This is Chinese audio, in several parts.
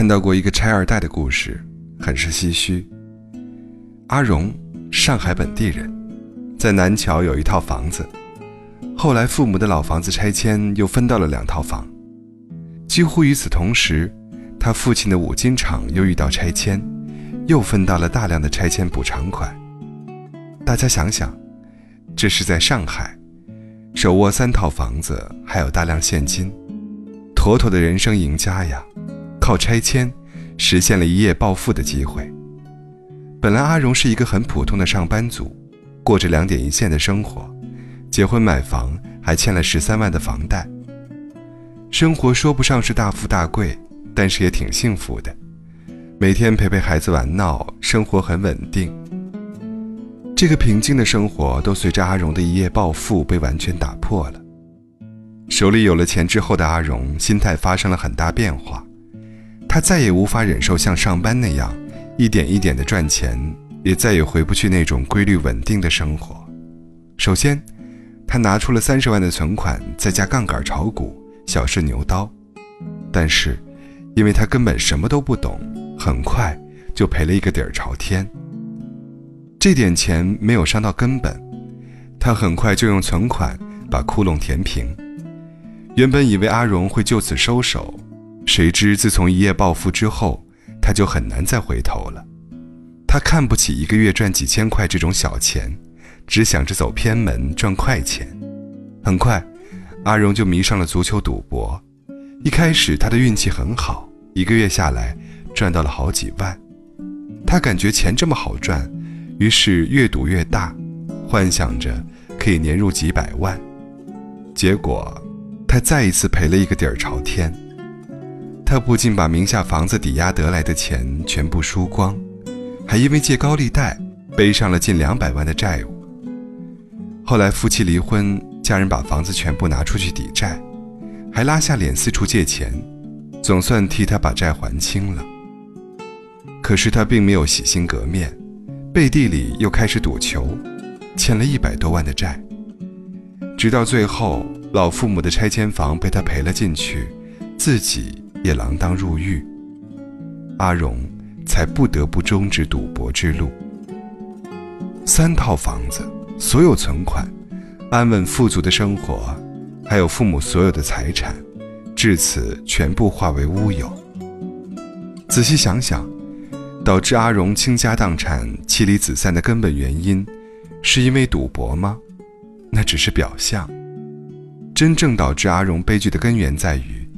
看到过一个拆二代的故事，很是唏嘘。阿荣，上海本地人，在南桥有一套房子，后来父母的老房子拆迁，又分到了两套房。几乎与此同时，他父亲的五金厂又遇到拆迁，又分到了大量的拆迁补偿款。大家想想，这是在上海，手握三套房子，还有大量现金，妥妥的人生赢家呀！靠拆迁实现了一夜暴富的机会。本来阿荣是一个很普通的上班族，过着两点一线的生活，结婚买房还欠了十三万的房贷。生活说不上是大富大贵，但是也挺幸福的，每天陪陪孩子玩闹，生活很稳定。这个平静的生活都随着阿荣的一夜暴富被完全打破了。手里有了钱之后的阿荣，心态发生了很大变化。他再也无法忍受像上班那样一点一点的赚钱，也再也回不去那种规律稳定的生活。首先，他拿出了三十万的存款，再加杠杆炒股，小试牛刀。但是，因为他根本什么都不懂，很快就赔了一个底儿朝天。这点钱没有伤到根本，他很快就用存款把窟窿填平。原本以为阿荣会就此收手。谁知，自从一夜暴富之后，他就很难再回头了。他看不起一个月赚几千块这种小钱，只想着走偏门赚快钱。很快，阿荣就迷上了足球赌博。一开始，他的运气很好，一个月下来赚到了好几万。他感觉钱这么好赚，于是越赌越大，幻想着可以年入几百万。结果，他再一次赔了一个底儿朝天。他不仅把名下房子抵押得来的钱全部输光，还因为借高利贷背上了近两百万的债务。后来夫妻离婚，家人把房子全部拿出去抵债，还拉下脸四处借钱，总算替他把债还清了。可是他并没有洗心革面，背地里又开始赌球，欠了一百多万的债。直到最后，老父母的拆迁房被他赔了进去，自己。也锒铛入狱，阿荣才不得不终止赌博之路。三套房子，所有存款，安稳富足的生活，还有父母所有的财产，至此全部化为乌有。仔细想想，导致阿荣倾家荡产、妻离子散的根本原因，是因为赌博吗？那只是表象。真正导致阿荣悲剧的根源在于。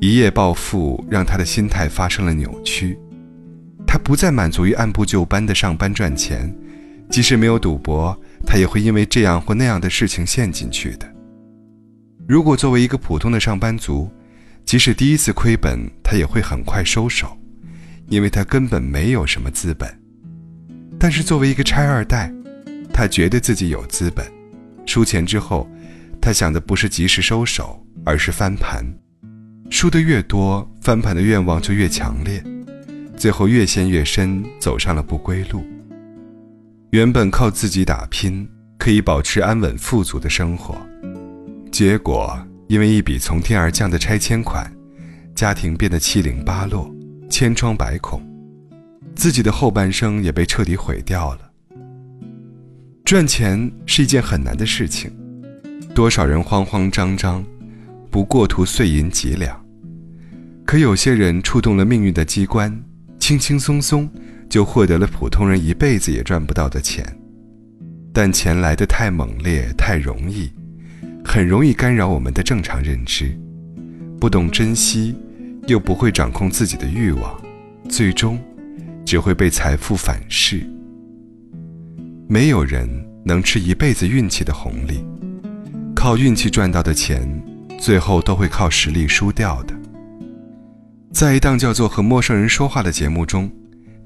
一夜暴富让他的心态发生了扭曲，他不再满足于按部就班的上班赚钱，即使没有赌博，他也会因为这样或那样的事情陷进去的。如果作为一个普通的上班族，即使第一次亏本，他也会很快收手，因为他根本没有什么资本。但是作为一个拆二代，他觉得自己有资本，输钱之后，他想的不是及时收手，而是翻盘。输得越多，翻盘的愿望就越强烈，最后越陷越深，走上了不归路。原本靠自己打拼可以保持安稳富足的生活，结果因为一笔从天而降的拆迁款，家庭变得七零八落，千疮百孔，自己的后半生也被彻底毁掉了。赚钱是一件很难的事情，多少人慌慌张张。不过图碎银几两，可有些人触动了命运的机关，轻轻松松就获得了普通人一辈子也赚不到的钱。但钱来的太猛烈、太容易，很容易干扰我们的正常认知。不懂珍惜，又不会掌控自己的欲望，最终只会被财富反噬。没有人能吃一辈子运气的红利，靠运气赚到的钱。最后都会靠实力输掉的。在一档叫做《和陌生人说话》的节目中，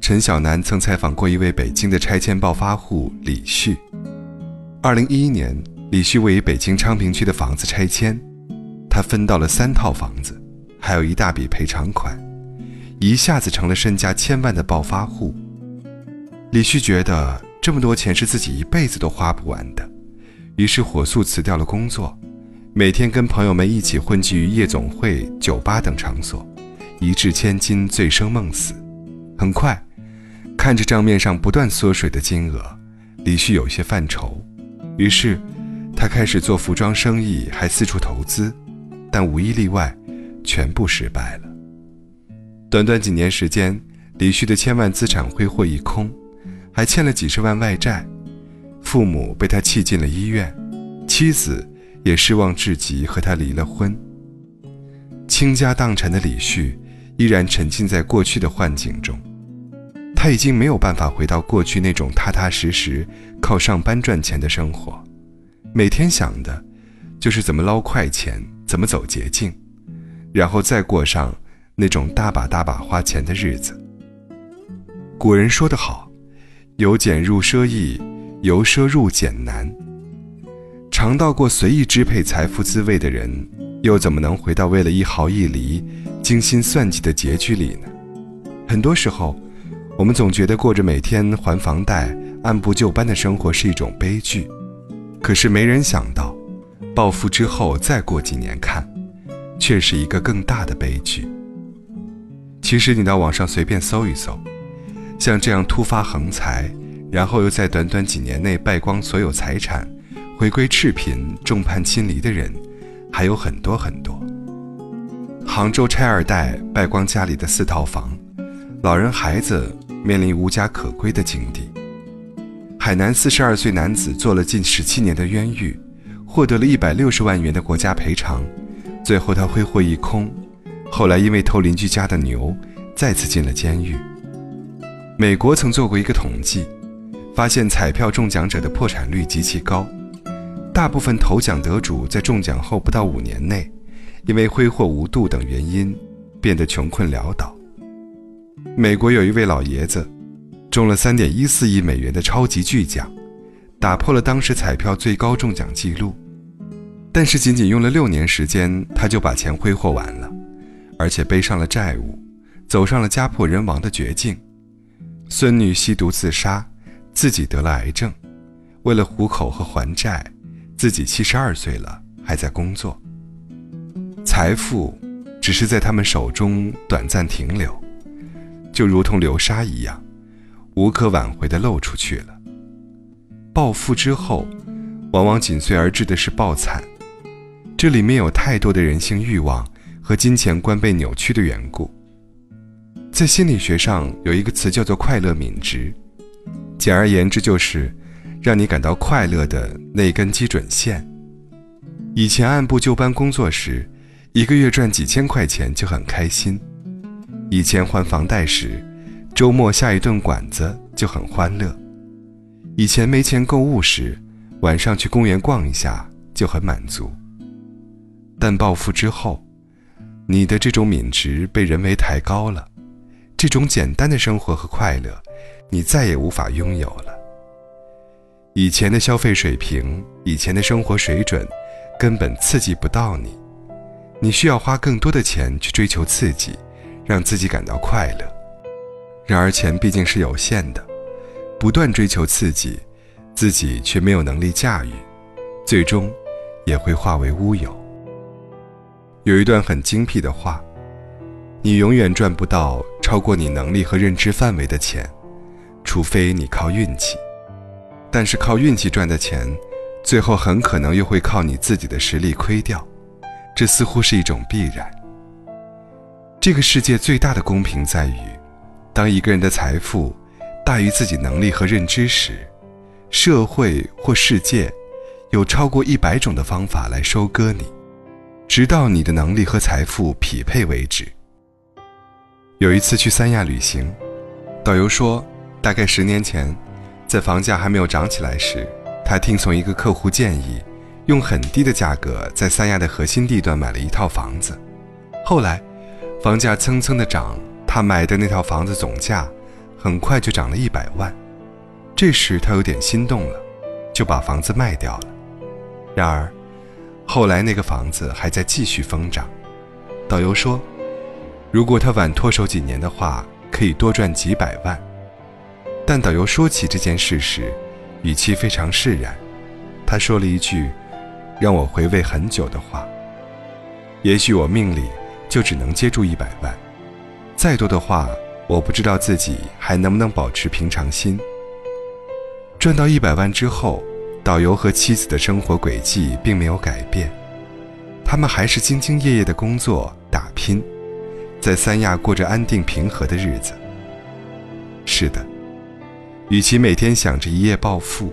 陈小南曾采访过一位北京的拆迁暴发户李旭。二零一一年，李旭位于北京昌平区的房子拆迁，他分到了三套房子，还有一大笔赔偿款，一下子成了身家千万的暴发户。李旭觉得这么多钱是自己一辈子都花不完的，于是火速辞掉了工作。每天跟朋友们一起混迹于夜总会、酒吧等场所，一掷千金，醉生梦死。很快，看着账面上不断缩水的金额，李旭有些犯愁。于是，他开始做服装生意，还四处投资，但无一例外，全部失败了。短短几年时间，李旭的千万资产挥霍一空，还欠了几十万外债，父母被他气进了医院，妻子也失望至极，和他离了婚。倾家荡产的李旭依然沉浸在过去的幻境中。他已经没有办法回到过去那种踏踏实实靠上班赚钱的生活，每天想的，就是怎么捞快钱，怎么走捷径，然后再过上那种大把大把花钱的日子。古人说得好，由俭入奢易，由奢入俭难。尝到过随意支配财富滋味的人，又怎么能回到为了一毫一厘精心算计的拮据里呢？很多时候。我们总觉得过着每天还房贷、按部就班的生活是一种悲剧，可是没人想到，暴富之后再过几年看，却是一个更大的悲剧。其实你到网上随便搜一搜，像这样突发横财，然后又在短短几年内败光所有财产，回归赤贫、众叛亲离的人，还有很多很多。杭州拆二代败光家里的四套房，老人孩子。面临无家可归的境地。海南四十二岁男子做了近十七年的冤狱，获得了一百六十万元的国家赔偿，最后他挥霍一空。后来因为偷邻居家的牛，再次进了监狱。美国曾做过一个统计，发现彩票中奖者的破产率极其高，大部分头奖得主在中奖后不到五年内，因为挥霍无度等原因，变得穷困潦倒。美国有一位老爷子，中了三点一四亿美元的超级巨奖，打破了当时彩票最高中奖记录。但是仅仅用了六年时间，他就把钱挥霍完了，而且背上了债务，走上了家破人亡的绝境。孙女吸毒自杀，自己得了癌症，为了糊口和还债，自己七十二岁了还在工作。财富只是在他们手中短暂停留。就如同流沙一样，无可挽回的漏出去了。暴富之后，往往紧随而至的是暴惨。这里面有太多的人性欲望和金钱观被扭曲的缘故。在心理学上有一个词叫做“快乐敏值”，简而言之就是让你感到快乐的那根基准线。以前按部就班工作时，一个月赚几千块钱就很开心。以前还房贷时，周末下一顿馆子就很欢乐；以前没钱购物时，晚上去公园逛一下就很满足。但暴富之后，你的这种敏值被人为抬高了，这种简单的生活和快乐，你再也无法拥有了。以前的消费水平，以前的生活水准，根本刺激不到你，你需要花更多的钱去追求刺激。让自己感到快乐，然而钱毕竟是有限的，不断追求刺激，自己却没有能力驾驭，最终也会化为乌有。有一段很精辟的话：你永远赚不到超过你能力和认知范围的钱，除非你靠运气。但是靠运气赚的钱，最后很可能又会靠你自己的实力亏掉，这似乎是一种必然。这个世界最大的公平在于，当一个人的财富大于自己能力和认知时，社会或世界有超过一百种的方法来收割你，直到你的能力和财富匹配为止。有一次去三亚旅行，导游说，大概十年前，在房价还没有涨起来时，他听从一个客户建议，用很低的价格在三亚的核心地段买了一套房子，后来。房价蹭蹭的涨，他买的那套房子总价很快就涨了一百万。这时他有点心动了，就把房子卖掉了。然而，后来那个房子还在继续疯涨。导游说，如果他晚脱手几年的话，可以多赚几百万。但导游说起这件事时，语气非常释然。他说了一句让我回味很久的话：“也许我命里……”就只能接住一百万，再多的话，我不知道自己还能不能保持平常心。赚到一百万之后，导游和妻子的生活轨迹并没有改变，他们还是兢兢业业的工作打拼，在三亚过着安定平和的日子。是的，与其每天想着一夜暴富，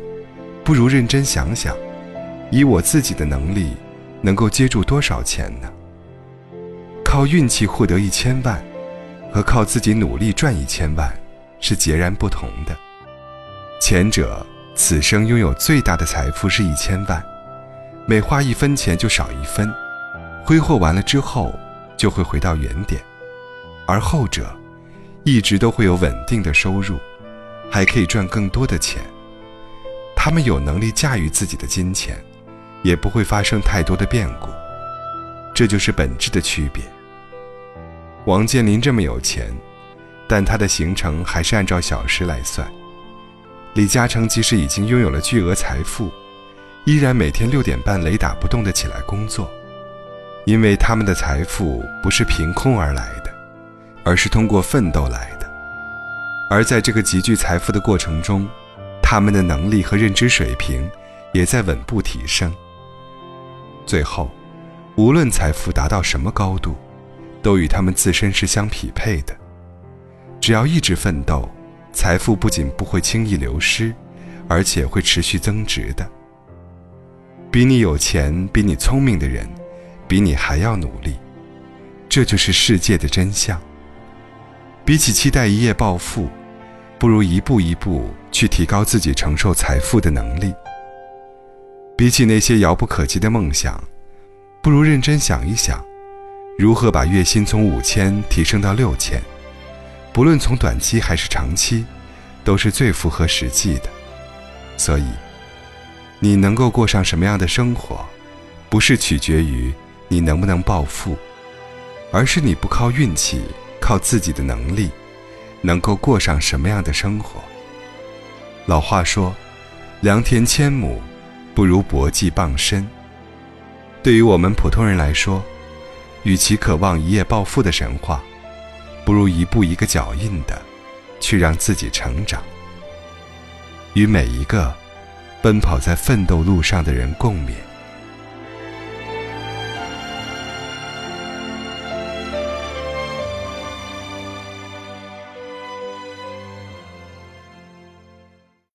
不如认真想想，以我自己的能力，能够接住多少钱呢？靠运气获得一千万，和靠自己努力赚一千万，是截然不同的。前者此生拥有最大的财富是一千万，每花一分钱就少一分，挥霍完了之后就会回到原点；而后者，一直都会有稳定的收入，还可以赚更多的钱。他们有能力驾驭自己的金钱，也不会发生太多的变故，这就是本质的区别。王健林这么有钱，但他的行程还是按照小时来算。李嘉诚即使已经拥有了巨额财富，依然每天六点半雷打不动地起来工作，因为他们的财富不是凭空而来的，而是通过奋斗来。而在这个集聚财富的过程中，他们的能力和认知水平也在稳步提升。最后，无论财富达到什么高度，都与他们自身是相匹配的。只要一直奋斗，财富不仅不会轻易流失，而且会持续增值的。比你有钱、比你聪明的人，比你还要努力，这就是世界的真相。比起期待一夜暴富，不如一步一步去提高自己承受财富的能力。比起那些遥不可及的梦想，不如认真想一想。如何把月薪从五千提升到六千？不论从短期还是长期，都是最符合实际的。所以，你能够过上什么样的生活，不是取决于你能不能暴富，而是你不靠运气，靠自己的能力，能够过上什么样的生活。老话说：“良田千亩，不如薄技傍身。”对于我们普通人来说，与其渴望一夜暴富的神话，不如一步一个脚印的，去让自己成长。与每一个奔跑在奋斗路上的人共勉。